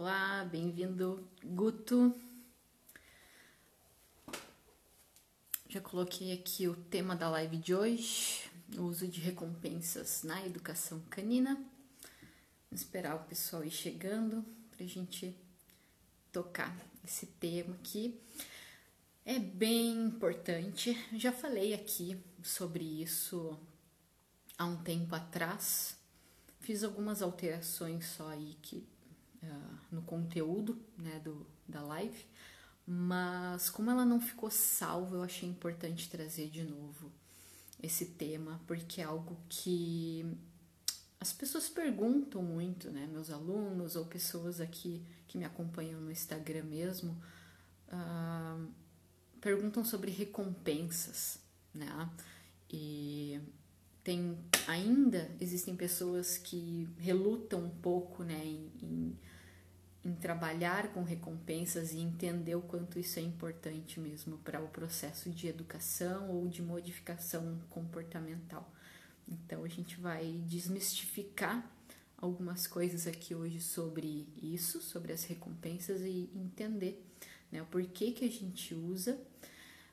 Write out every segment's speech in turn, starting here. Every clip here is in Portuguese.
Olá, bem-vindo, Guto. Já coloquei aqui o tema da live de hoje, o uso de recompensas na educação canina. Esperar o pessoal ir chegando para a gente tocar esse tema aqui. É bem importante, já falei aqui sobre isso há um tempo atrás. Fiz algumas alterações só aí que, uh, no conteúdo né, do, da live, mas como ela não ficou salva, eu achei importante trazer de novo esse tema, porque é algo que as pessoas perguntam muito, né? Meus alunos ou pessoas aqui que me acompanham no Instagram mesmo uh, perguntam sobre recompensas, né? E tem ainda existem pessoas que relutam um pouco, né? Em, em em trabalhar com recompensas e entender o quanto isso é importante mesmo para o processo de educação ou de modificação comportamental. Então a gente vai desmistificar algumas coisas aqui hoje sobre isso, sobre as recompensas e entender né, o porquê que a gente usa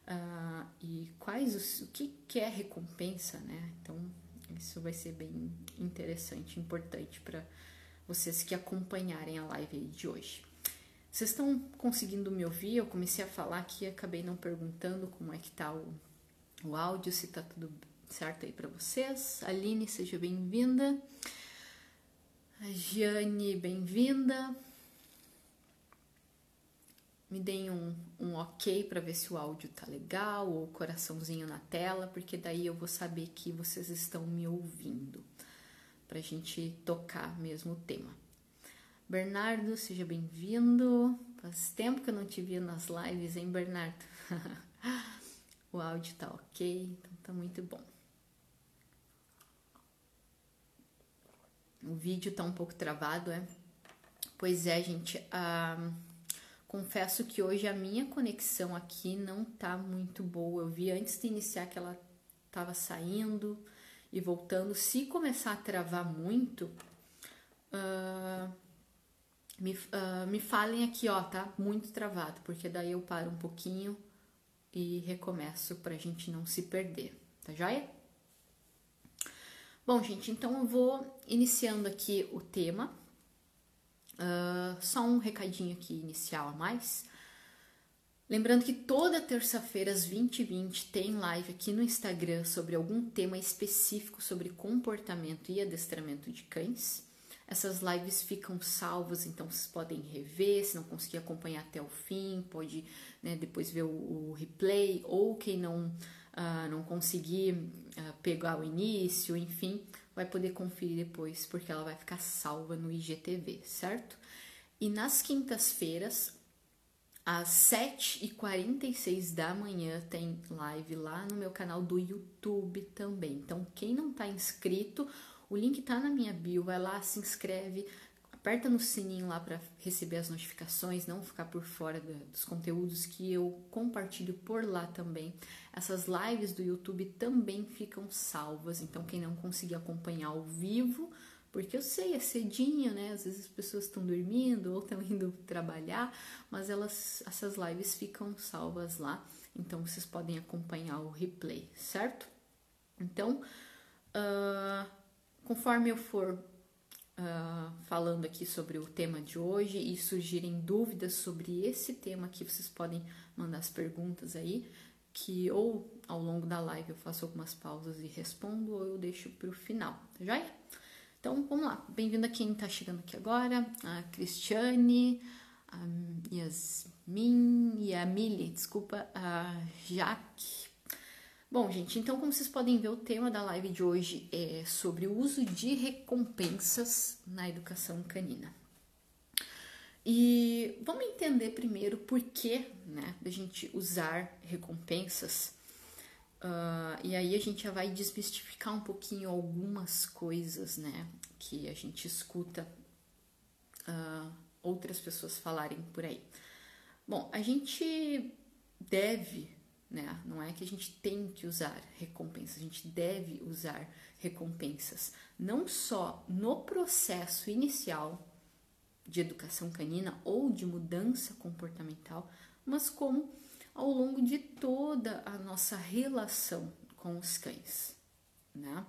uh, e quais os, o que, que é recompensa, né? Então isso vai ser bem interessante, importante para vocês que acompanharem a live de hoje. Vocês estão conseguindo me ouvir? Eu comecei a falar aqui acabei não perguntando como é que tá o, o áudio, se tá tudo certo aí para vocês. Aline, seja bem-vinda. A Giane, bem-vinda. Me deem um, um ok para ver se o áudio tá legal ou coraçãozinho na tela, porque daí eu vou saber que vocês estão me ouvindo para a gente tocar mesmo o tema. Bernardo, seja bem-vindo. Faz tempo que eu não te vi nas lives, hein, Bernardo? o áudio tá ok, então tá muito bom. O vídeo tá um pouco travado, é? Pois é, gente. Ah, confesso que hoje a minha conexão aqui não tá muito boa. Eu vi antes de iniciar que ela tava saindo e voltando, se começar a travar muito, uh, me, uh, me falem aqui, ó, tá muito travado, porque daí eu paro um pouquinho e recomeço pra gente não se perder, tá joia? Bom, gente, então eu vou iniciando aqui o tema. Uh, só um recadinho aqui inicial a mais. Lembrando que toda terça-feira às 20h20 tem live aqui no Instagram sobre algum tema específico sobre comportamento e adestramento de cães. Essas lives ficam salvas, então vocês podem rever, se não conseguir acompanhar até o fim, pode né, depois ver o, o, replay, ou quem não, uh, não conseguir uh, pegar o início, enfim, vai poder conferir depois, porque ela vai ficar salva no IGTV, certo? E nas quintas-feiras, às 7h46 da manhã tem live lá no meu canal do YouTube também. Então, quem não está inscrito, o link tá na minha bio, vai lá, se inscreve, aperta no sininho lá para receber as notificações, não ficar por fora dos conteúdos que eu compartilho por lá também. Essas lives do YouTube também ficam salvas, então quem não conseguir acompanhar ao vivo, porque eu sei, é cedinho, né? Às vezes as pessoas estão dormindo ou estão indo trabalhar, mas elas, essas lives ficam salvas lá, então vocês podem acompanhar o replay, certo? Então, uh, conforme eu for uh, falando aqui sobre o tema de hoje e surgirem dúvidas sobre esse tema aqui, vocês podem mandar as perguntas aí, que ou ao longo da live eu faço algumas pausas e respondo, ou eu deixo para o final, tá joia? Então, vamos lá. Bem-vindo a quem está chegando aqui agora, a Cristiane, a Yasmin e a Mili, desculpa, a Jaque. Bom, gente, então, como vocês podem ver, o tema da live de hoje é sobre o uso de recompensas na educação canina. E vamos entender primeiro por que, né, da gente usar recompensas Uh, e aí a gente já vai desmistificar um pouquinho algumas coisas, né, que a gente escuta uh, outras pessoas falarem por aí. Bom, a gente deve, né, não é que a gente tem que usar recompensas, a gente deve usar recompensas, não só no processo inicial de educação canina ou de mudança comportamental, mas como ao longo de toda a nossa relação com os cães. Né?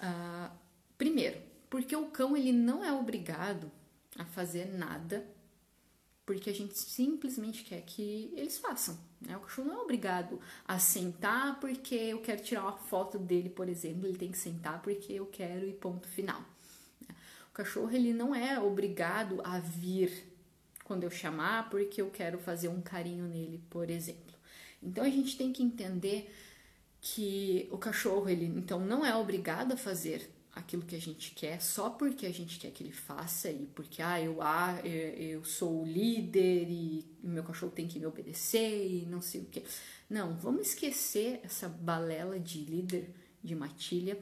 Uh, primeiro, porque o cão ele não é obrigado a fazer nada porque a gente simplesmente quer que eles façam. Né? O cachorro não é obrigado a sentar porque eu quero tirar uma foto dele, por exemplo, ele tem que sentar porque eu quero e ponto final. O cachorro ele não é obrigado a vir quando eu chamar porque eu quero fazer um carinho nele, por exemplo. Então a gente tem que entender que o cachorro ele então não é obrigado a fazer aquilo que a gente quer só porque a gente quer que ele faça e porque ah, eu, ah, eu sou o líder e meu cachorro tem que me obedecer e não sei o que. Não, vamos esquecer essa balela de líder de matilha.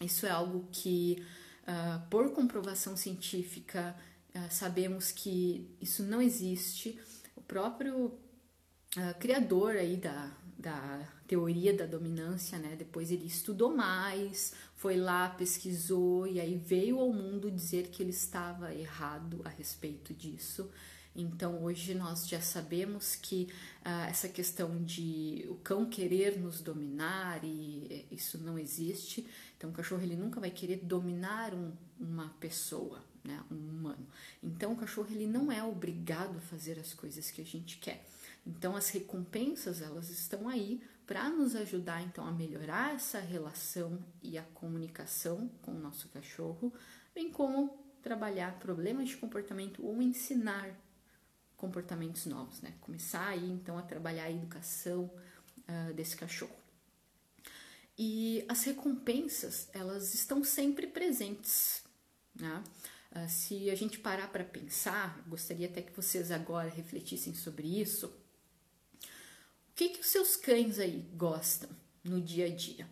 Isso é algo que, uh, por comprovação científica, uh, sabemos que isso não existe. O próprio uh, criador aí da, da teoria da dominância, né? Depois ele estudou mais, foi lá, pesquisou e aí veio ao mundo dizer que ele estava errado a respeito disso. Então hoje nós já sabemos que uh, essa questão de o cão querer nos dominar e isso não existe. Então o cachorro ele nunca vai querer dominar um, uma pessoa, né, um humano. Então o cachorro ele não é obrigado a fazer as coisas que a gente quer. Então as recompensas elas estão aí para nos ajudar então a melhorar essa relação e a comunicação com o nosso cachorro, bem como trabalhar problemas de comportamento ou ensinar comportamentos novos, né? Começar aí então a trabalhar a educação uh, desse cachorro. E as recompensas elas estão sempre presentes, né? Uh, se a gente parar para pensar, gostaria até que vocês agora refletissem sobre isso que, que os seus cães aí gostam no dia a dia?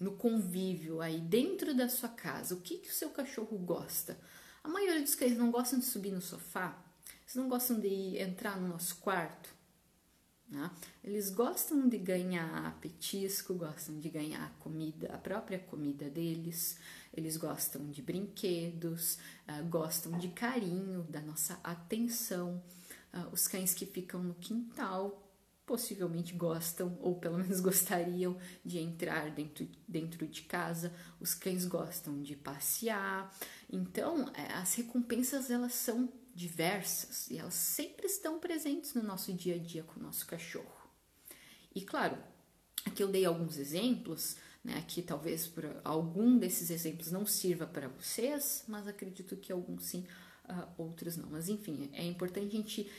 No convívio aí dentro da sua casa, o que, que o seu cachorro gosta? A maioria dos cães não gostam de subir no sofá, eles não gostam de entrar no nosso quarto. Né? Eles gostam de ganhar petisco, gostam de ganhar comida, a própria comida deles, eles gostam de brinquedos, uh, gostam de carinho, da nossa atenção. Uh, os cães que ficam no quintal possivelmente gostam ou pelo menos gostariam de entrar dentro, dentro de casa. Os cães gostam de passear. Então, é, as recompensas elas são diversas e elas sempre estão presentes no nosso dia a dia com o nosso cachorro. E claro, aqui eu dei alguns exemplos, né? Aqui talvez por algum desses exemplos não sirva para vocês, mas acredito que alguns sim, uh, outros não. Mas enfim, é importante a gente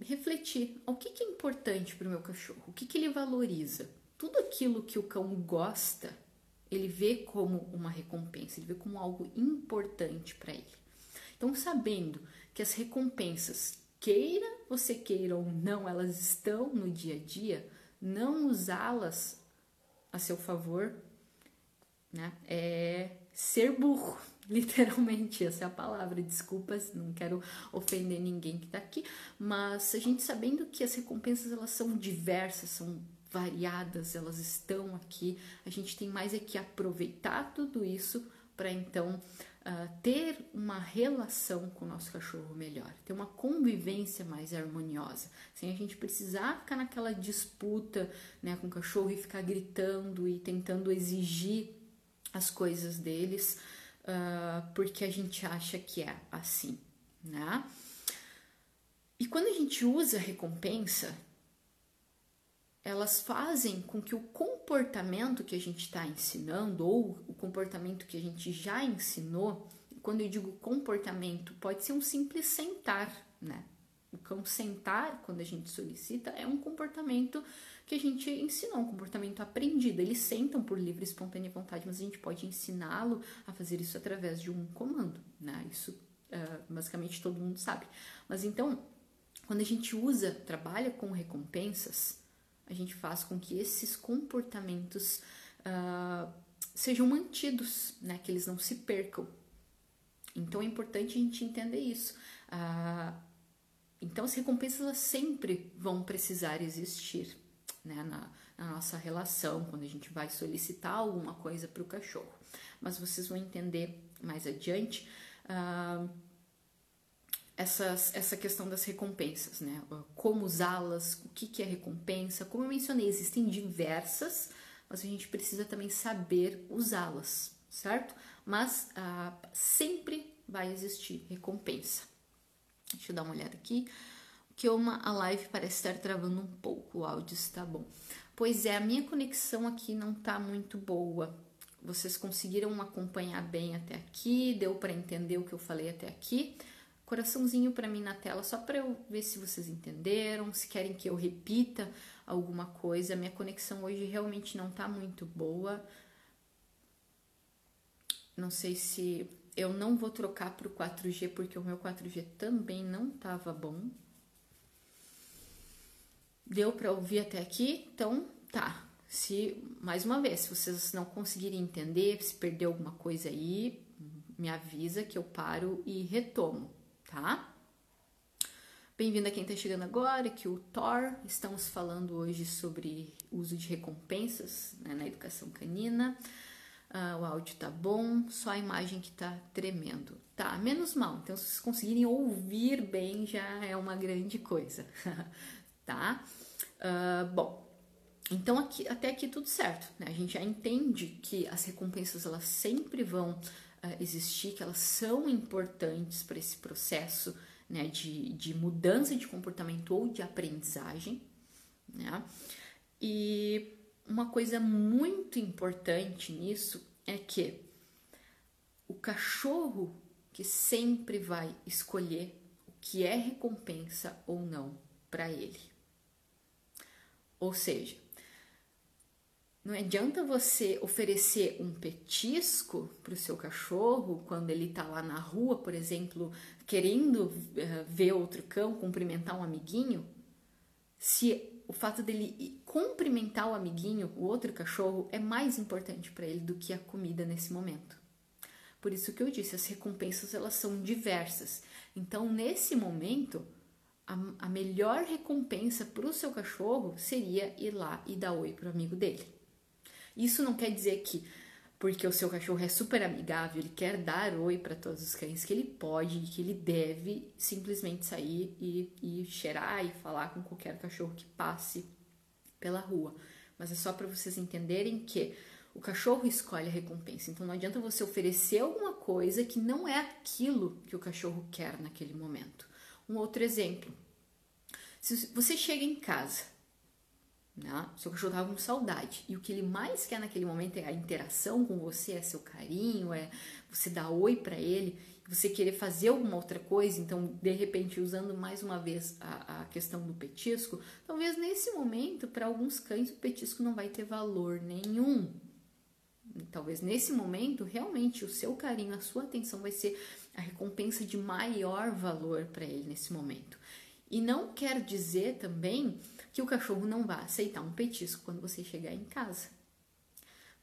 refletir o que, que é importante para o meu cachorro, o que, que ele valoriza. Tudo aquilo que o cão gosta, ele vê como uma recompensa, ele vê como algo importante para ele. Então, sabendo que as recompensas, queira você queira ou não, elas estão no dia a dia, não usá-las a seu favor, né? É ser burro Literalmente, essa é a palavra. Desculpas, não quero ofender ninguém que está aqui, mas a gente sabendo que as recompensas elas são diversas, são variadas, elas estão aqui. A gente tem mais é que aproveitar tudo isso para então uh, ter uma relação com o nosso cachorro melhor, ter uma convivência mais harmoniosa, sem a gente precisar ficar naquela disputa né, com o cachorro e ficar gritando e tentando exigir as coisas deles uh, porque a gente acha que é assim, né? E quando a gente usa recompensa, elas fazem com que o comportamento que a gente está ensinando ou o comportamento que a gente já ensinou, quando eu digo comportamento, pode ser um simples sentar, né? O cão sentar, quando a gente solicita, é um comportamento que a gente ensinou, um comportamento aprendido. Eles sentam por livre e espontânea vontade, mas a gente pode ensiná-lo a fazer isso através de um comando, né? Isso uh, basicamente todo mundo sabe. Mas então, quando a gente usa, trabalha com recompensas, a gente faz com que esses comportamentos uh, sejam mantidos, né? Que eles não se percam. Então é importante a gente entender isso. Uh, então as recompensas elas sempre vão precisar existir né, na, na nossa relação, quando a gente vai solicitar alguma coisa para o cachorro. Mas vocês vão entender mais adiante. Uh, essas, essa questão das recompensas, né? Como usá-las, o que, que é recompensa. Como eu mencionei, existem diversas, mas a gente precisa também saber usá-las, certo? Mas ah, sempre vai existir recompensa. Deixa eu dar uma olhada aqui, que uma, a live parece estar travando um pouco, o áudio está bom. Pois é, a minha conexão aqui não está muito boa. Vocês conseguiram acompanhar bem até aqui? Deu para entender o que eu falei até aqui? Coraçãozinho para mim na tela, só para eu ver se vocês entenderam, se querem que eu repita alguma coisa. Minha conexão hoje realmente não está muito boa. Não sei se eu não vou trocar para o 4G porque o meu 4G também não estava bom. Deu para ouvir até aqui? Então, tá. Se mais uma vez, se vocês não conseguirem entender, se perder alguma coisa aí, me avisa que eu paro e retomo, tá? Bem-vindo a quem está chegando agora, que o Thor. Estamos falando hoje sobre uso de recompensas né, na educação canina. Uh, o áudio tá bom, só a imagem que tá tremendo. Tá, menos mal. Então, se vocês conseguirem ouvir bem, já é uma grande coisa, tá? Uh, bom, então aqui, até aqui tudo certo, né? A gente já entende que as recompensas elas sempre vão uh, existir, que elas são importantes para esse processo né, de, de mudança de comportamento ou de aprendizagem, né? E uma coisa muito importante nisso é que o cachorro que sempre vai escolher o que é recompensa ou não para ele. Ou seja, não adianta você oferecer um petisco para o seu cachorro quando ele está lá na rua, por exemplo, querendo uh, ver outro cão, cumprimentar um amiguinho, se o fato dele cumprimentar o amiguinho, o outro cachorro, é mais importante para ele do que a comida nesse momento. Por isso que eu disse, as recompensas elas são diversas. Então, nesse momento, a, a melhor recompensa para o seu cachorro seria ir lá e dar oi para o amigo dele. Isso não quer dizer que porque o seu cachorro é super amigável, ele quer dar oi para todos os cães, que ele pode e que ele deve simplesmente sair e, e cheirar e falar com qualquer cachorro que passe pela rua. Mas é só para vocês entenderem que o cachorro escolhe a recompensa. Então não adianta você oferecer alguma coisa que não é aquilo que o cachorro quer naquele momento. Um outro exemplo. Se você chega em casa né? Seu cachorro estava com saudade. E o que ele mais quer naquele momento é a interação com você, é seu carinho, é você dar oi para ele, você querer fazer alguma outra coisa. Então, de repente, usando mais uma vez a, a questão do petisco, talvez nesse momento, para alguns cães, o petisco não vai ter valor nenhum. Talvez nesse momento, realmente, o seu carinho, a sua atenção vai ser a recompensa de maior valor para ele nesse momento. E não quer dizer também que o cachorro não vai aceitar um petisco quando você chegar em casa.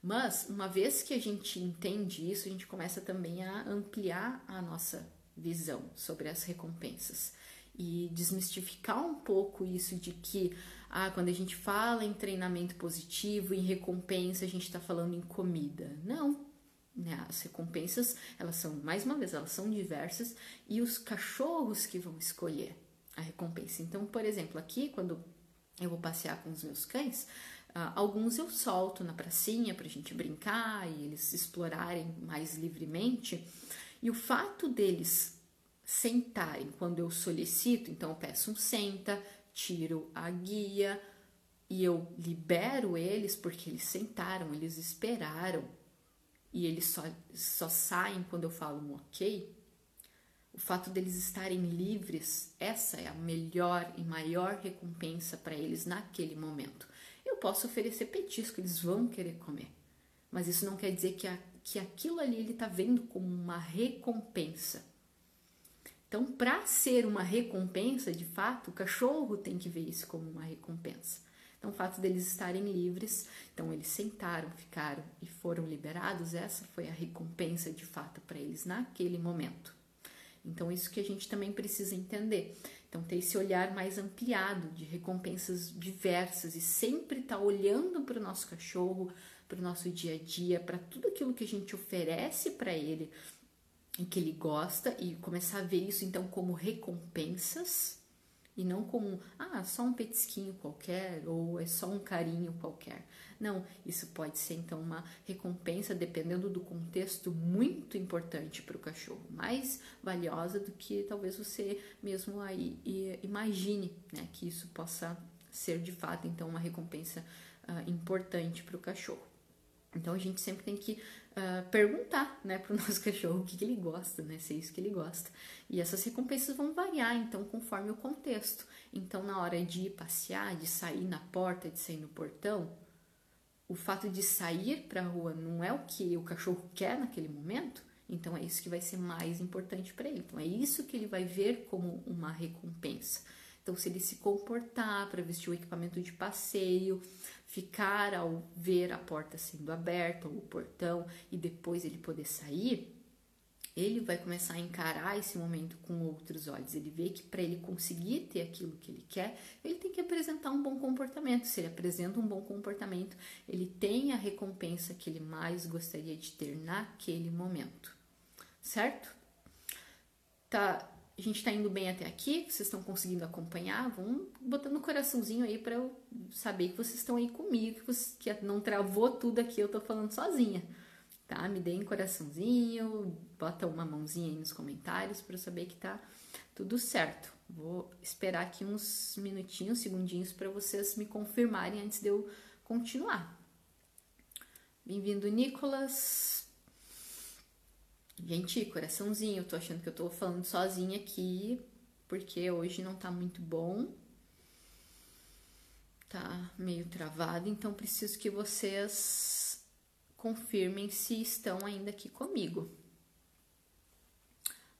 Mas, uma vez que a gente entende isso, a gente começa também a ampliar a nossa visão sobre as recompensas e desmistificar um pouco isso de que ah, quando a gente fala em treinamento positivo, em recompensa, a gente está falando em comida. Não. Né? As recompensas, elas são, mais uma vez, elas são diversas e os cachorros que vão escolher a recompensa. Então, por exemplo, aqui, quando eu vou passear com os meus cães, uh, alguns eu solto na pracinha para a gente brincar e eles explorarem mais livremente. E o fato deles sentarem quando eu solicito, então eu peço um senta, tiro a guia e eu libero eles porque eles sentaram, eles esperaram e eles só, só saem quando eu falo um ok o fato deles estarem livres, essa é a melhor e maior recompensa para eles naquele momento. Eu posso oferecer petisco, eles vão querer comer, mas isso não quer dizer que, a, que aquilo ali ele está vendo como uma recompensa. Então, para ser uma recompensa, de fato, o cachorro tem que ver isso como uma recompensa. Então, o fato deles estarem livres, então eles sentaram, ficaram e foram liberados, essa foi a recompensa de fato para eles naquele momento. Então, isso que a gente também precisa entender. Então, ter esse olhar mais ampliado de recompensas diversas e sempre estar tá olhando para o nosso cachorro, para o nosso dia a dia, para tudo aquilo que a gente oferece para ele e que ele gosta e começar a ver isso então como recompensas e não como ah, só um petisquinho qualquer ou é só um carinho qualquer. Não, isso pode ser então uma recompensa dependendo do contexto muito importante para o cachorro, mais valiosa do que talvez você mesmo aí imagine, né, que isso possa ser de fato então uma recompensa uh, importante para o cachorro. Então a gente sempre tem que uh, perguntar né, para o nosso cachorro o que, que ele gosta, né, se é isso que ele gosta. E essas recompensas vão variar, então, conforme o contexto. Então, na hora de ir passear, de sair na porta, de sair no portão, o fato de sair para a rua não é o que o cachorro quer naquele momento, então é isso que vai ser mais importante para ele. Então, é isso que ele vai ver como uma recompensa. Então, se ele se comportar para vestir o equipamento de passeio, ficar ao ver a porta sendo aberta ou o portão e depois ele poder sair, ele vai começar a encarar esse momento com outros olhos. Ele vê que para ele conseguir ter aquilo que ele quer, ele tem que apresentar um bom comportamento. Se ele apresenta um bom comportamento, ele tem a recompensa que ele mais gostaria de ter naquele momento. Certo? Tá a gente está indo bem até aqui, vocês estão conseguindo acompanhar, vão botando um coraçãozinho aí para eu saber que vocês estão aí comigo, que, você, que não travou tudo aqui, eu tô falando sozinha, tá? Me deem coraçãozinho, bota uma mãozinha aí nos comentários para eu saber que tá tudo certo. Vou esperar aqui uns minutinhos, segundinhos para vocês me confirmarem antes de eu continuar. Bem-vindo, Nicolas. Gente, coraçãozinho, tô achando que eu tô falando sozinha aqui, porque hoje não tá muito bom. Tá meio travado, então preciso que vocês confirmem se estão ainda aqui comigo.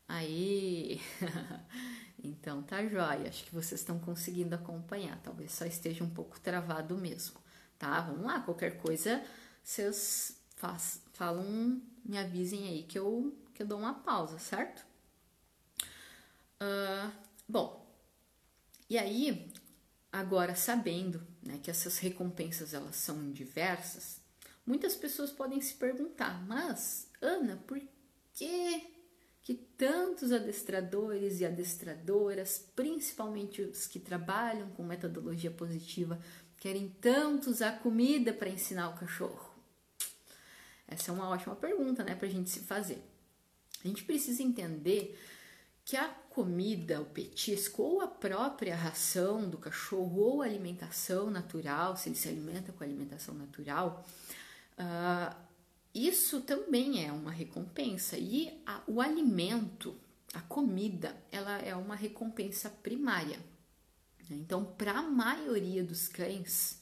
Aí, então tá jóia. Acho que vocês estão conseguindo acompanhar. Talvez só esteja um pouco travado mesmo, tá? Vamos lá, qualquer coisa, vocês falam me avisem aí que eu, que eu dou uma pausa, certo? Uh, bom, e aí, agora sabendo né, que essas recompensas elas são diversas, muitas pessoas podem se perguntar, mas Ana, por que que tantos adestradores e adestradoras, principalmente os que trabalham com metodologia positiva, querem tanto usar comida para ensinar o cachorro? Essa é uma ótima pergunta, né, para a gente se fazer. A gente precisa entender que a comida, o petisco ou a própria ração do cachorro ou alimentação natural, se ele se alimenta com alimentação natural, uh, isso também é uma recompensa. E a, o alimento, a comida, ela é uma recompensa primária. Então, para a maioria dos cães,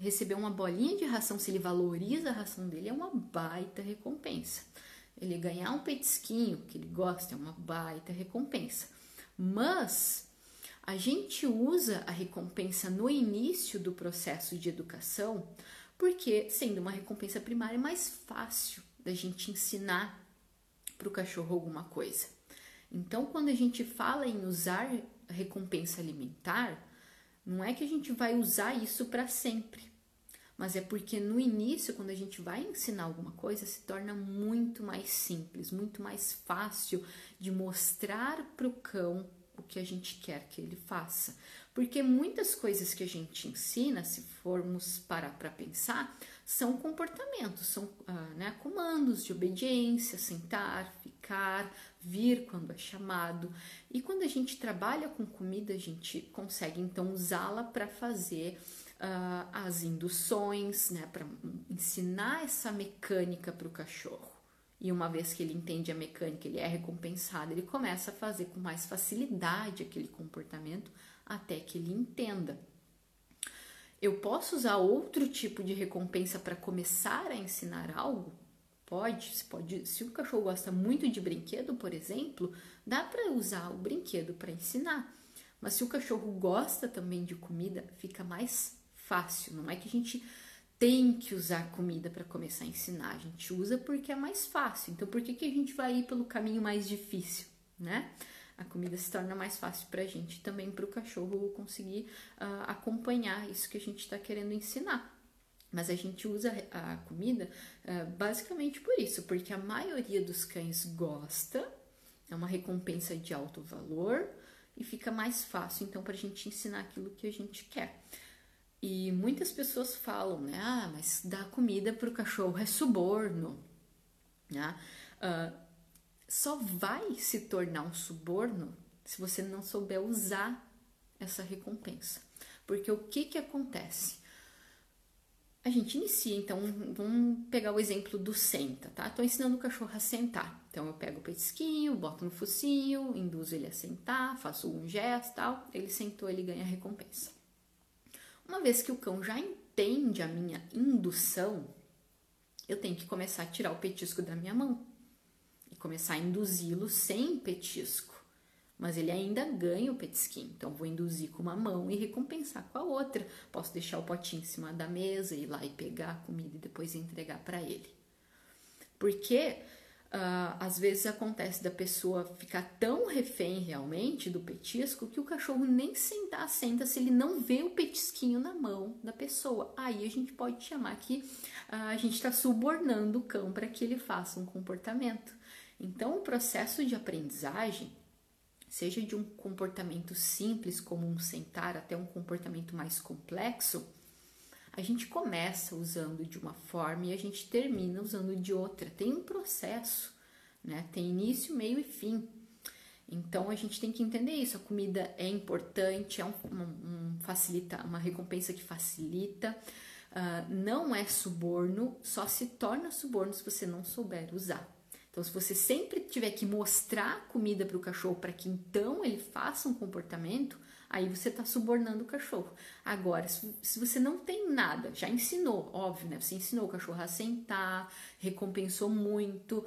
receber uma bolinha de ração, se ele valoriza a ração dele, é uma baita recompensa. Ele ganhar um petisquinho que ele gosta é uma baita recompensa. Mas a gente usa a recompensa no início do processo de educação, porque sendo uma recompensa primária é mais fácil da gente ensinar para o cachorro alguma coisa. Então, quando a gente fala em usar recompensa alimentar, não é que a gente vai usar isso para sempre mas é porque no início, quando a gente vai ensinar alguma coisa, se torna muito mais simples, muito mais fácil de mostrar para o cão o que a gente quer que ele faça. Porque muitas coisas que a gente ensina, se formos parar para pensar, são comportamentos, são ah, né, comandos de obediência, sentar, ficar, vir quando é chamado. E quando a gente trabalha com comida, a gente consegue então usá-la para fazer uh, as induções, né, para ensinar essa mecânica para o cachorro. E uma vez que ele entende a mecânica, ele é recompensado, ele começa a fazer com mais facilidade aquele comportamento até que ele entenda. Eu posso usar outro tipo de recompensa para começar a ensinar algo? Pode, se pode. Se o cachorro gosta muito de brinquedo, por exemplo, dá para usar o brinquedo para ensinar. Mas se o cachorro gosta também de comida, fica mais fácil, não é que a gente tem que usar comida para começar a ensinar, a gente usa porque é mais fácil. Então, por que, que a gente vai ir pelo caminho mais difícil, né? A comida se torna mais fácil para a gente também para o cachorro conseguir uh, acompanhar isso que a gente está querendo ensinar. Mas a gente usa a comida uh, basicamente por isso, porque a maioria dos cães gosta, é uma recompensa de alto valor e fica mais fácil então para a gente ensinar aquilo que a gente quer. E muitas pessoas falam, né? Ah, mas dar comida para o cachorro é suborno. Né? Uh, só vai se tornar um suborno se você não souber usar essa recompensa. Porque o que, que acontece? A gente inicia, então vamos pegar o exemplo do senta, tá? Estou ensinando o cachorro a sentar. Então eu pego o petisquinho, boto no focinho, induzo ele a sentar, faço um gesto tal, ele sentou, ele ganha a recompensa. Uma vez que o cão já entende a minha indução, eu tenho que começar a tirar o petisco da minha mão e começar a induzi-lo sem petisco. Mas ele ainda ganha o petisquinho, então vou induzir com uma mão e recompensar com a outra. Posso deixar o potinho em cima da mesa, ir lá e pegar a comida e depois entregar para ele. Porque Uh, às vezes acontece da pessoa ficar tão refém realmente do petisco que o cachorro nem sentar senta se ele não vê o petisquinho na mão da pessoa. Aí a gente pode chamar que uh, a gente está subornando o cão para que ele faça um comportamento. Então, o processo de aprendizagem, seja de um comportamento simples como um sentar até um comportamento mais complexo, a gente começa usando de uma forma e a gente termina usando de outra. Tem um processo, né? Tem início, meio e fim. Então a gente tem que entender isso. A comida é importante, é um, um, um facilita, uma recompensa que facilita. Uh, não é suborno, só se torna suborno se você não souber usar. Então, se você sempre tiver que mostrar comida para o cachorro para que então ele faça um comportamento, aí você está subornando o cachorro. Agora, se você não tem nada, já ensinou, óbvio, né? Você ensinou o cachorro a sentar, recompensou muito,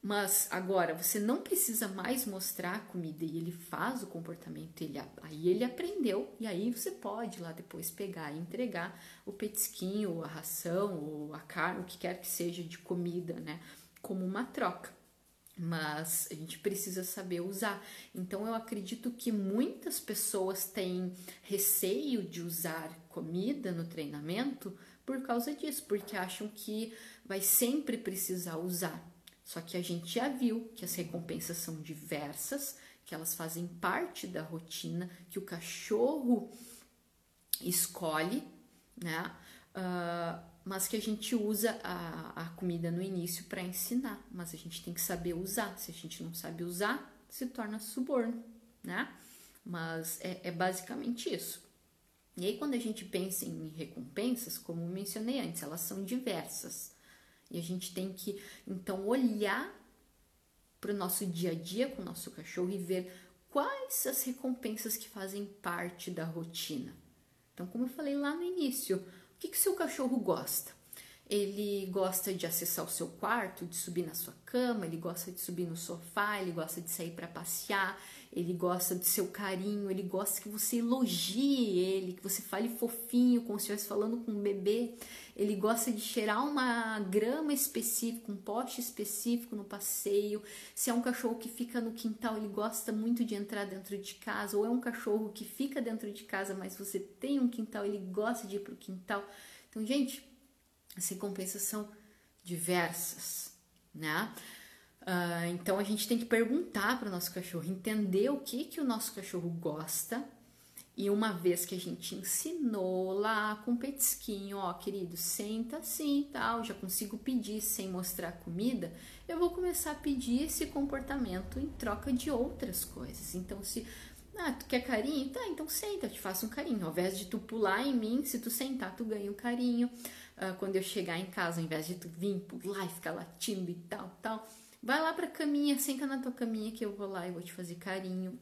mas agora você não precisa mais mostrar a comida e ele faz o comportamento, ele, aí ele aprendeu e aí você pode lá depois pegar e entregar o petisquinho, ou a ração, ou a carne, o que quer que seja de comida, né? Como uma troca mas a gente precisa saber usar. Então eu acredito que muitas pessoas têm receio de usar comida no treinamento por causa disso, porque acham que vai sempre precisar usar. Só que a gente já viu que as recompensas são diversas, que elas fazem parte da rotina, que o cachorro escolhe, né? Uh, mas que a gente usa a, a comida no início para ensinar, mas a gente tem que saber usar. Se a gente não sabe usar, se torna suborno, né? Mas é, é basicamente isso. E aí, quando a gente pensa em recompensas, como mencionei antes, elas são diversas. E a gente tem que, então, olhar para o nosso dia a dia com o nosso cachorro e ver quais as recompensas que fazem parte da rotina. Então, como eu falei lá no início, que, que seu cachorro gosta? Ele gosta de acessar o seu quarto, de subir na sua cama, ele gosta de subir no sofá, ele gosta de sair para passear, ele gosta do seu carinho, ele gosta que você elogie ele, que você fale fofinho, como se estivesse falando com um bebê. Ele gosta de cheirar uma grama específica, um poste específico no passeio. Se é um cachorro que fica no quintal, ele gosta muito de entrar dentro de casa, ou é um cachorro que fica dentro de casa, mas você tem um quintal, ele gosta de ir para o quintal. Então, gente, as recompensas são diversas, né? Uh, então a gente tem que perguntar para o nosso cachorro, entender o que que o nosso cachorro gosta. E uma vez que a gente ensinou lá com petisquinho, ó, querido, senta assim, tal, já consigo pedir sem mostrar comida, eu vou começar a pedir esse comportamento em troca de outras coisas. Então, se ah, tu quer carinho? Tá, então senta, eu te faço um carinho. Ao invés de tu pular em mim, se tu sentar, tu ganha um carinho. Uh, quando eu chegar em casa, ao invés de tu vir pular e ficar latindo e tal, tal, vai lá pra caminha, senta na tua caminha que eu vou lá e vou te fazer carinho.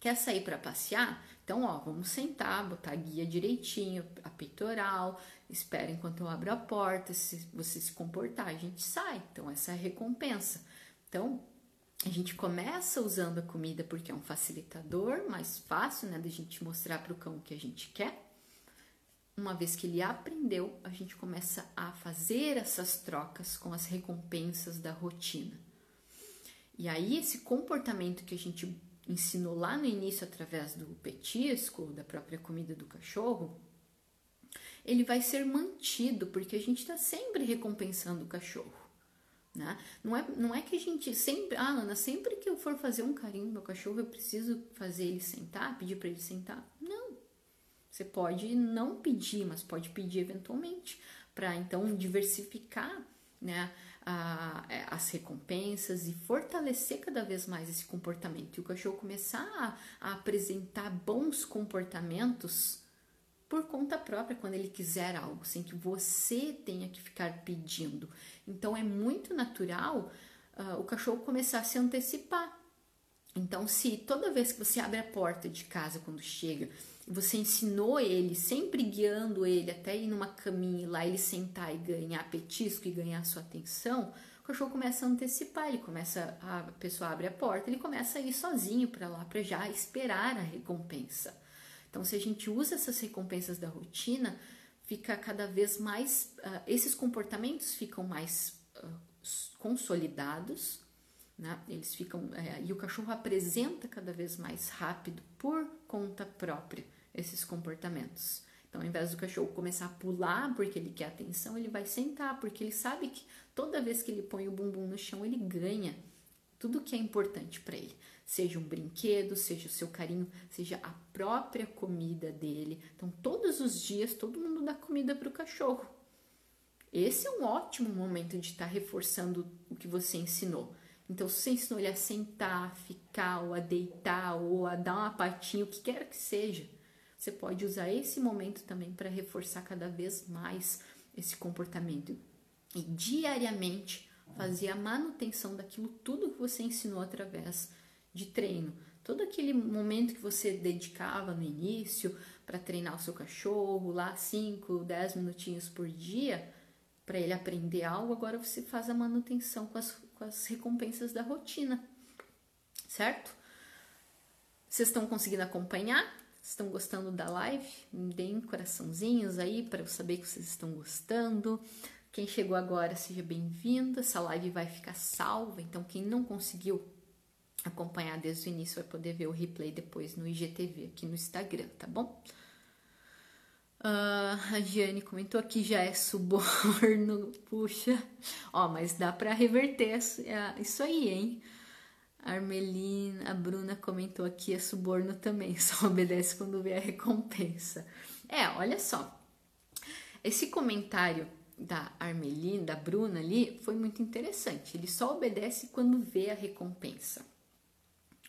Quer sair para passear? Então, ó, vamos sentar, botar a guia direitinho, a peitoral, espera enquanto eu abro a porta, se você se comportar, a gente sai. Então, essa é a recompensa. Então, a gente começa usando a comida porque é um facilitador mais fácil, né, da gente mostrar para o cão o que a gente quer. Uma vez que ele aprendeu, a gente começa a fazer essas trocas com as recompensas da rotina. E aí esse comportamento que a gente ensinou lá no início através do petisco, da própria comida do cachorro, ele vai ser mantido, porque a gente está sempre recompensando o cachorro. Né? Não, é, não é que a gente sempre, ah, Ana, sempre que eu for fazer um carinho no meu cachorro, eu preciso fazer ele sentar, pedir para ele sentar. Não. Você pode não pedir, mas pode pedir eventualmente, para então diversificar né, é, as recompensas e fortalecer cada vez mais esse comportamento. E o cachorro começar a, a apresentar bons comportamentos por conta própria quando ele quiser algo, sem que você tenha que ficar pedindo. Então é muito natural uh, o cachorro começar a se antecipar. Então, se toda vez que você abre a porta de casa quando chega, você ensinou ele, sempre guiando ele até ir numa caminha e lá ele sentar e ganhar petisco e ganhar sua atenção, o cachorro começa a antecipar, ele começa a, pessoa abre a porta, ele começa a ir sozinho para lá para já esperar a recompensa. Então, se a gente usa essas recompensas da rotina, fica cada vez mais, uh, esses comportamentos ficam mais uh, consolidados, né? Eles ficam é, e o cachorro apresenta cada vez mais rápido por conta própria esses comportamentos. Então, ao invés do cachorro começar a pular porque ele quer atenção, ele vai sentar porque ele sabe que toda vez que ele põe o bumbum no chão, ele ganha tudo que é importante para ele seja um brinquedo, seja o seu carinho, seja a própria comida dele. Então, todos os dias, todo mundo dá comida para o cachorro. Esse é um ótimo momento de estar tá reforçando o que você ensinou. Então, se você ensinou ele a sentar, ficar, ou a deitar, ou a dar uma patinha, o que quer que seja, você pode usar esse momento também para reforçar cada vez mais esse comportamento. E diariamente fazer a manutenção daquilo tudo que você ensinou através de treino. Todo aquele momento que você dedicava no início para treinar o seu cachorro, lá 5, 10 minutinhos por dia, para ele aprender algo, agora você faz a manutenção com as, com as recompensas da rotina, certo? Vocês estão conseguindo acompanhar? Estão gostando da live? Deem coraçãozinhos aí para eu saber que vocês estão gostando. Quem chegou agora, seja bem-vindo. Essa live vai ficar salva, então quem não conseguiu acompanhar desde o início vai poder ver o replay depois no IGTV aqui no Instagram, tá bom? Uh, a Giane comentou aqui já é suborno, puxa, ó, mas dá para reverter é, isso aí, hein? A Armelina, a Bruna comentou aqui é suborno também, só obedece quando vê a recompensa. É, olha só, esse comentário da Armelina, da Bruna ali, foi muito interessante. Ele só obedece quando vê a recompensa.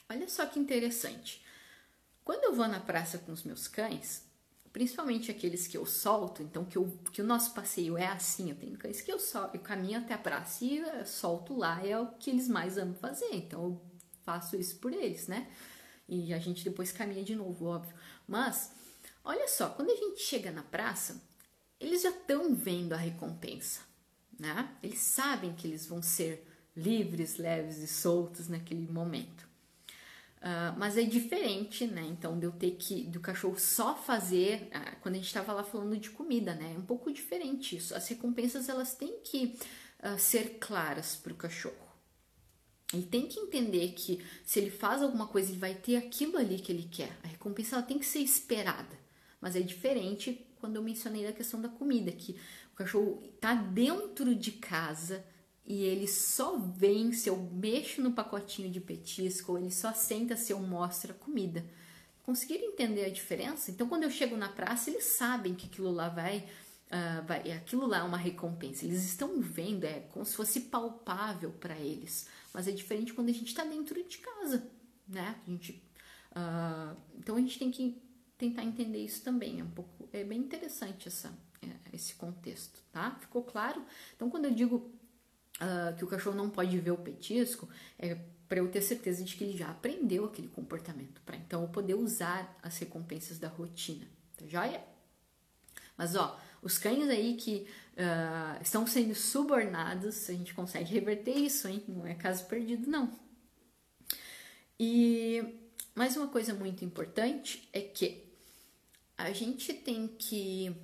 Olha só que interessante. Quando eu vou na praça com os meus cães, principalmente aqueles que eu solto, então que, eu, que o nosso passeio é assim, eu tenho cães que eu, eu caminho até a praça e solto lá, é o que eles mais amam fazer, então eu faço isso por eles, né? E a gente depois caminha de novo, óbvio. Mas, olha só, quando a gente chega na praça, eles já estão vendo a recompensa, né? Eles sabem que eles vão ser livres, leves e soltos naquele momento. Uh, mas é diferente, né? Então, de eu ter que, do cachorro só fazer, uh, quando a gente estava lá falando de comida, né? É um pouco diferente isso. As recompensas, elas têm que uh, ser claras para o cachorro. Ele tem que entender que se ele faz alguma coisa, ele vai ter aquilo ali que ele quer. A recompensa, ela tem que ser esperada. Mas é diferente quando eu mencionei a questão da comida, que o cachorro está dentro de casa, e ele só vem se eu mexo no pacotinho de petisco ou ele só senta se eu mostro a comida. Conseguiram entender a diferença? Então, quando eu chego na praça, eles sabem que aquilo lá vai, uh, vai aquilo lá é uma recompensa. Eles estão vendo, é como se fosse palpável para eles. Mas é diferente quando a gente está dentro de casa, né? A gente, uh, então a gente tem que tentar entender isso também. É um pouco, é bem interessante essa, é, esse contexto, tá? Ficou claro? Então, quando eu digo uh, que o cachorro não pode ver o petisco, é para eu ter certeza de que ele já aprendeu aquele comportamento, para então eu poder usar as recompensas da rotina, tá joia? Mas ó, os cães aí que uh, estão sendo subornados, a gente consegue reverter isso, hein? Não é caso perdido, não. E mais uma coisa muito importante é que a gente tem que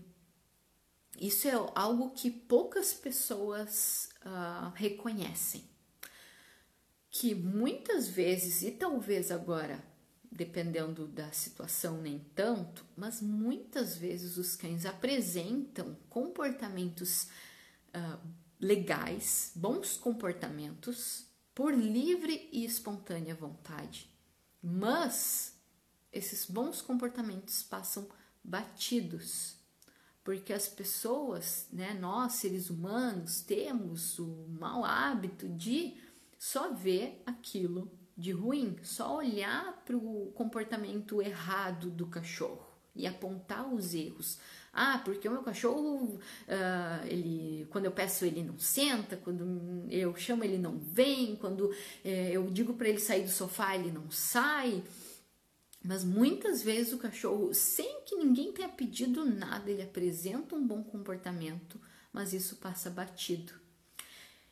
isso é algo que poucas pessoas uh, reconhecem. Que muitas vezes, e talvez agora dependendo da situação, nem tanto, mas muitas vezes os cães apresentam comportamentos uh, legais, bons comportamentos, por livre e espontânea vontade. Mas esses bons comportamentos passam batidos, porque as pessoas, né, nós seres humanos, temos o mau hábito de só ver aquilo de ruim, só olhar para o comportamento errado do cachorro e apontar os erros. Ah, porque o meu cachorro, uh, ele, quando eu peço ele não senta, quando eu chamo ele não vem, quando eh, eu digo para ele sair do sofá ele não sai. Mas muitas vezes o cachorro, sem que ninguém tenha pedido nada, ele apresenta um bom comportamento, mas isso passa batido.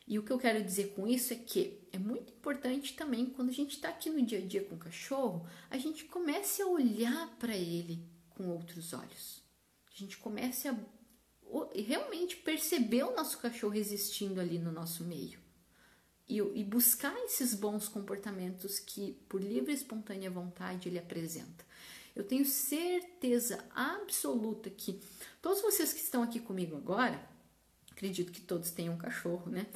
E o que eu quero dizer com isso é que é muito importante também, quando a gente está aqui no dia a dia com o cachorro, a gente comece a olhar para ele com outros olhos. A gente comece a realmente perceber o nosso cachorro existindo ali no nosso meio. E, e buscar esses bons comportamentos que, por livre e espontânea vontade, ele apresenta. Eu tenho certeza absoluta que todos vocês que estão aqui comigo agora, acredito que todos tenham um cachorro, né?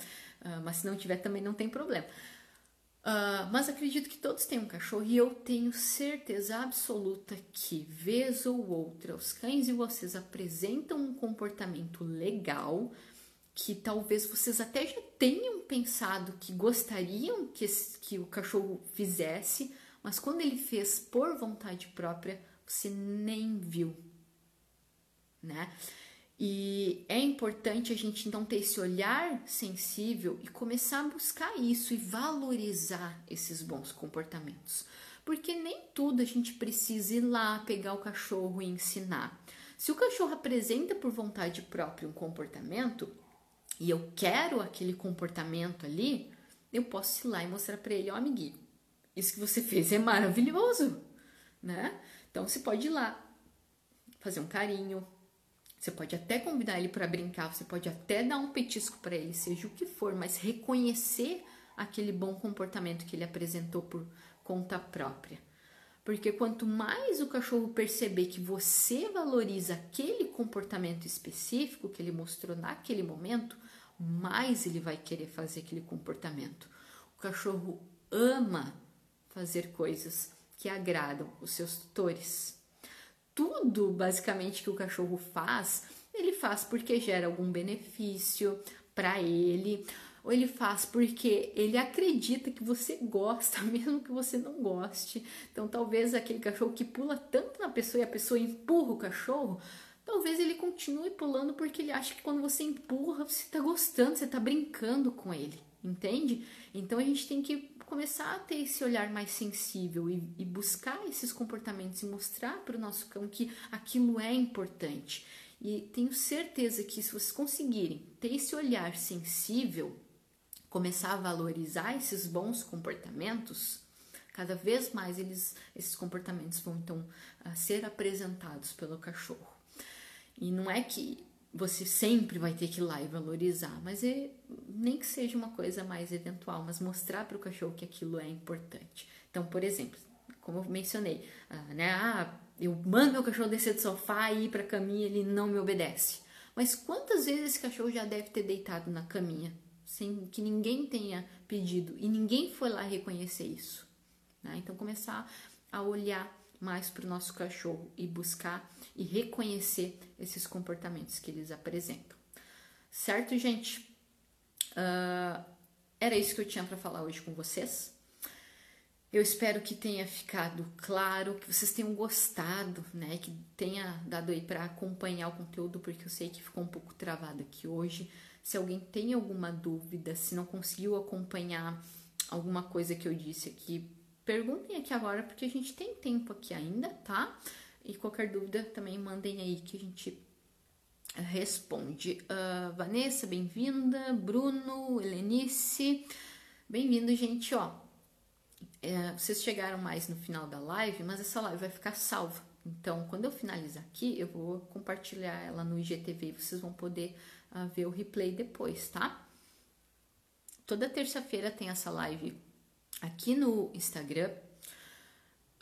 Uh, mas se não tiver também não tem problema. Uh, mas acredito que todos têm um cachorro e eu tenho certeza absoluta que, vez ou outra, os cães e vocês apresentam um comportamento legal que talvez vocês até já tenham pensado que gostariam que, que o cachorro fizesse, mas quando ele fez por vontade própria, você nem viu, né? E é importante a gente então ter esse olhar sensível e começar a buscar isso e valorizar esses bons comportamentos. Porque nem tudo a gente precisa ir lá pegar o cachorro e ensinar. Se o cachorro apresenta por vontade própria um comportamento e eu quero aquele comportamento ali, eu posso ir lá e mostrar para ele, ó, oh, amiguinho, isso que você fez é maravilhoso, né? Então você pode ir lá fazer um carinho, você pode até convidar ele para brincar, você pode até dar um petisco para ele, seja o que for, mas reconhecer aquele bom comportamento que ele apresentou por conta própria. Porque quanto mais o cachorro perceber que você valoriza aquele comportamento específico que ele mostrou naquele momento, mais ele vai querer fazer aquele comportamento. O cachorro ama fazer coisas que agradam os seus tutores tudo basicamente que o cachorro faz, ele faz porque gera algum benefício para ele, ou ele faz porque ele acredita que você gosta, mesmo que você não goste. Então, talvez aquele cachorro que pula tanto na pessoa e a pessoa empurra o cachorro, talvez ele continue pulando porque ele acha que quando você empurra, você está gostando, você está brincando com ele, entende? Então, a gente tem que começar a ter esse olhar mais sensível e, e buscar esses comportamentos e mostrar para o nosso cão que aquilo é importante. E tenho certeza que se vocês conseguirem ter esse olhar sensível, começar a valorizar esses bons comportamentos, cada vez mais eles, esses comportamentos vão então ser apresentados pelo cachorro. E não é que você sempre vai ter que ir lá e valorizar, mas é, nem que seja uma coisa mais eventual, mas mostrar para o cachorro que aquilo é importante. Então, por exemplo, como eu mencionei, ah, né, ah, eu mando meu cachorro descer do sofá e ir para a caminha, ele não me obedece. Mas quantas vezes esse cachorro já deve ter deitado na caminha sem que ninguém tenha pedido e ninguém foi lá reconhecer isso? Né? Então, começar a olhar mais para o nosso cachorro e buscar e reconhecer esses comportamentos que eles apresentam. Certo, gente? Uh, era isso que eu tinha para falar hoje com vocês. Eu espero que tenha ficado claro, que vocês tenham gostado, né? Que tenha dado aí para acompanhar o conteúdo, porque eu sei que ficou um pouco travado aqui hoje. Se alguém tem alguma dúvida, se não conseguiu acompanhar alguma coisa que eu disse aqui, perguntem aqui agora, porque a gente tem tempo aqui ainda, tá? E qualquer dúvida também mandem aí que a gente eh, responde. Uh, Vanessa, bem-vinda. Bruno, Helenice, bem-vindo, gente. Ó, é, vocês chegaram mais no final da live, mas essa live vai ficar salva. Então, quando eu finalizar aqui, eu vou compartilhar ela no IGTV e vocês vão poder uh, ver o replay depois, tá? Toda terça-feira tem essa live aqui no Instagram.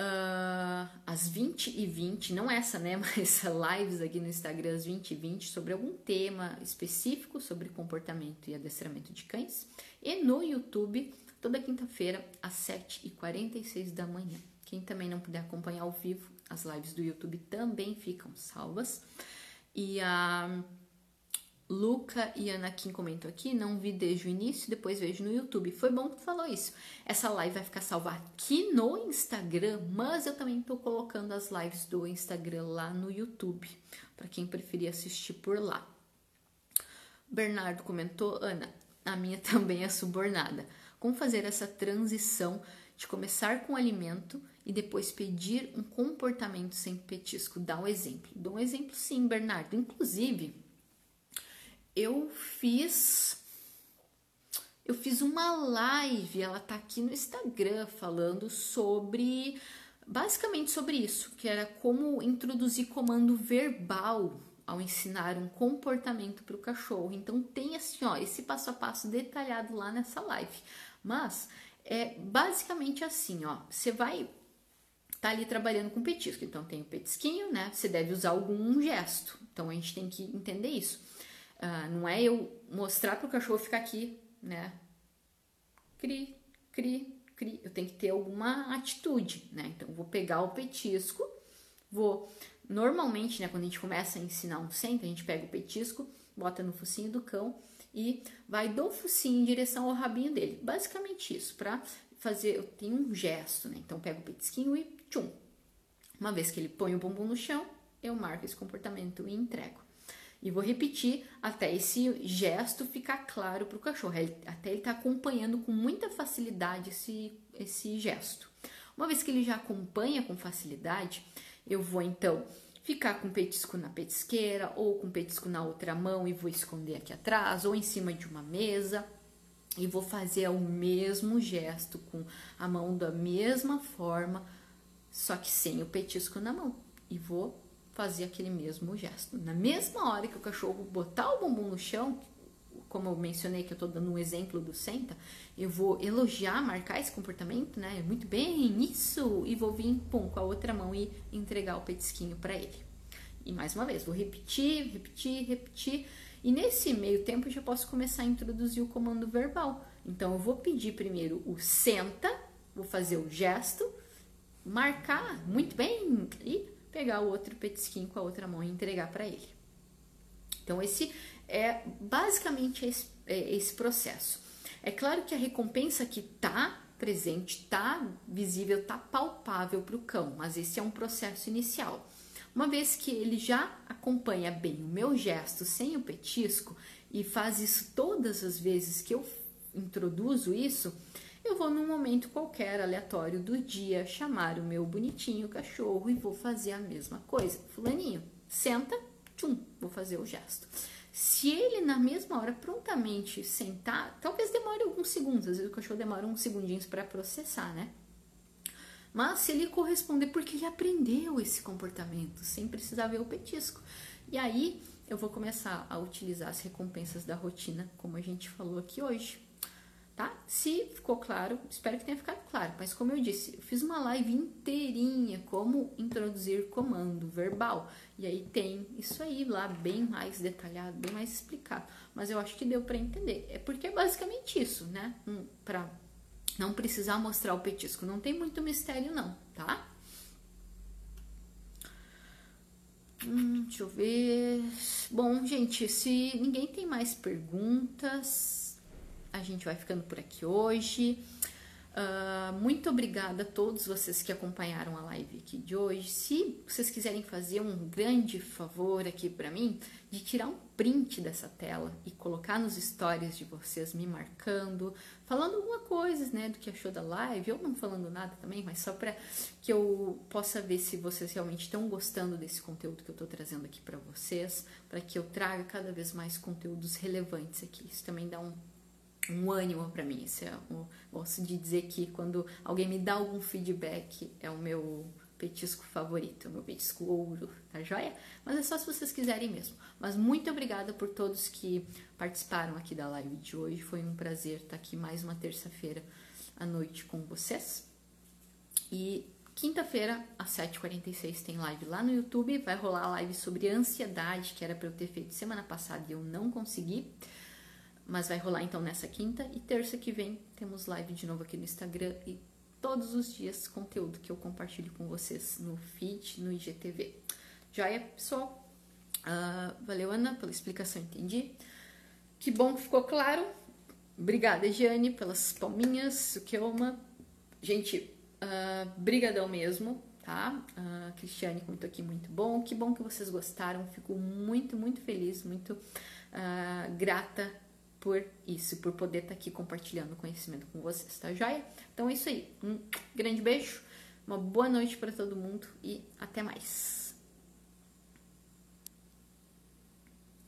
uh, às 20 e 20, não essa, né, mas lives aqui no Instagram às 20 e 20 sobre algum tema específico sobre comportamento e adestramento de cães. E no YouTube, toda quinta-feira às 7h46 da manhã. Quem também não puder acompanhar ao vivo, as lives do YouTube também ficam salvas. E a Luca e Anakin comentam aqui, não vi desde o início, depois vejo no YouTube. Foi bom que tu falou isso. Essa live vai ficar salva aqui no Instagram, mas eu também tô colocando as lives do Instagram lá no YouTube, para quem preferir assistir por lá. Bernardo comentou, Ana, a minha também é subornada. Como fazer essa transição de começar com alimento e depois pedir um comportamento sem petisco? Dá um exemplo. Dá um exemplo sim, Bernardo. Inclusive, eu fiz eu fiz uma live, ela tá aqui no Instagram falando sobre basicamente sobre isso, que era como introduzir comando verbal ao ensinar um comportamento para o cachorro. Então tem assim, ó, esse passo a passo detalhado lá nessa live. Mas é basicamente assim, ó, você vai tá ali trabalhando com petisco, então tem o petisquinho, né? Você deve usar algum gesto. Então a gente tem que entender isso. Ah, não é eu mostrar para o cachorro ficar aqui, né? Cri, cri, cri. Eu tenho que ter alguma atitude, né? Então, vou pegar o petisco, vou. Normalmente, né, quando a gente começa a ensinar um senta, a gente pega o petisco, bota no focinho do cão e vai do focinho em direção ao rabinho dele. Basicamente isso, para fazer. Eu tenho um gesto, né? Então, pego o petisquinho e tchum. Uma vez que ele põe o bumbum no chão, eu marco esse comportamento e entrego. E vou repetir até esse gesto ficar claro para o cachorro, até ele estar tá acompanhando com muita facilidade esse, esse gesto. Uma vez que ele já acompanha com facilidade, eu vou então ficar com petisco na petisqueira ou com petisco na outra mão e vou esconder aqui atrás ou em cima de uma mesa e vou fazer o mesmo gesto com a mão da mesma forma, só que sem o petisco na mão. E vou fazer aquele mesmo gesto. Na mesma hora que o cachorro botar o bumbum no chão, como eu mencionei que eu estou dando um exemplo do senta, eu vou elogiar, marcar esse comportamento, né? Muito bem, isso! E vou vir, pum, com a outra mão e entregar o petisquinho para ele. E mais uma vez, vou repetir, repetir, repetir. E nesse meio tempo eu já posso começar a introduzir o comando verbal. Então eu vou pedir primeiro o senta, vou fazer o gesto, marcar, muito bem, e pegar o outro petisquinho com a outra mão e entregar para ele. Então, esse é basicamente esse, é esse processo. É claro que a recompensa que está presente, está visível, está palpável para o cão, mas esse é um processo inicial. Uma vez que ele já acompanha bem o meu gesto sem o petisco e faz isso todas as vezes que eu introduzo isso, eu vou num momento qualquer aleatório do dia chamar o meu bonitinho cachorro e vou fazer a mesma coisa. Fulaninho, senta, tchum, vou fazer o gesto. Se ele na mesma hora prontamente sentar, talvez demore alguns segundos, às vezes o cachorro demora uns segundinhos para processar, né? Mas se ele corresponder, porque ele aprendeu esse comportamento, sem precisar ver o petisco. E aí eu vou começar a utilizar as recompensas da rotina, como a gente falou aqui hoje tá? Se ficou claro, espero que tenha ficado claro. Mas como eu disse, eu fiz uma live inteirinha como introduzir comando verbal. E aí tem isso aí lá bem mais detalhado, bem mais explicado. Mas eu acho que deu para entender. É porque é basicamente isso, né? Um, para não precisar mostrar o petisco. Não tem muito mistério não, tá? Hum, deixa eu ver. Bom, gente, se ninguém tem mais perguntas, a gente vai ficando por aqui hoje. Uh, muito obrigada a todos vocês que acompanharam a live aqui de hoje. Se vocês quiserem fazer um grande favor aqui para mim, de tirar um print dessa tela e colocar nos stories de vocês me marcando, falando alguma coisa, né, do que achou da live, ou não falando nada também, mas só para que eu possa ver se vocês realmente estão gostando desse conteúdo que eu estou trazendo aqui para vocês, para que eu traga cada vez mais conteúdos relevantes aqui. Isso também dá um um ânimo para mim. Isso é um, gosto de dizer que quando alguém me dá algum feedback, é o meu petisco favorito, o meu petisco ouro, tá joia? Mas é só se vocês quiserem mesmo. Mas muito obrigada por todos que participaram aqui da live de hoje. Foi um prazer estar aqui mais uma terça-feira à noite com vocês. E Quinta-feira, às 7h46, tem live lá no YouTube. Vai rolar a live sobre ansiedade, que era para eu ter feito semana passada e eu não consegui. Mas vai rolar então nessa quinta. E terça que vem temos live de novo aqui no Instagram. E todos os dias conteúdo que eu compartilho com vocês no feed, no IGTV. Joia, pessoal? Uh, valeu, Ana, pela explicação, entendi. Que bom que ficou claro. Obrigada, Jane, pelas palminhas, o que. Gente, Uh, brigadão mesmo, tá? Uh, Cristiane comentou aqui muito bom. Que bom que vocês gostaram. Fico muito, muito feliz, muito uh, grata por isso, por poder estar tá aqui compartilhando conhecimento com vocês, tá joia? Então é isso aí. Um grande beijo, uma boa noite para todo mundo e até mais.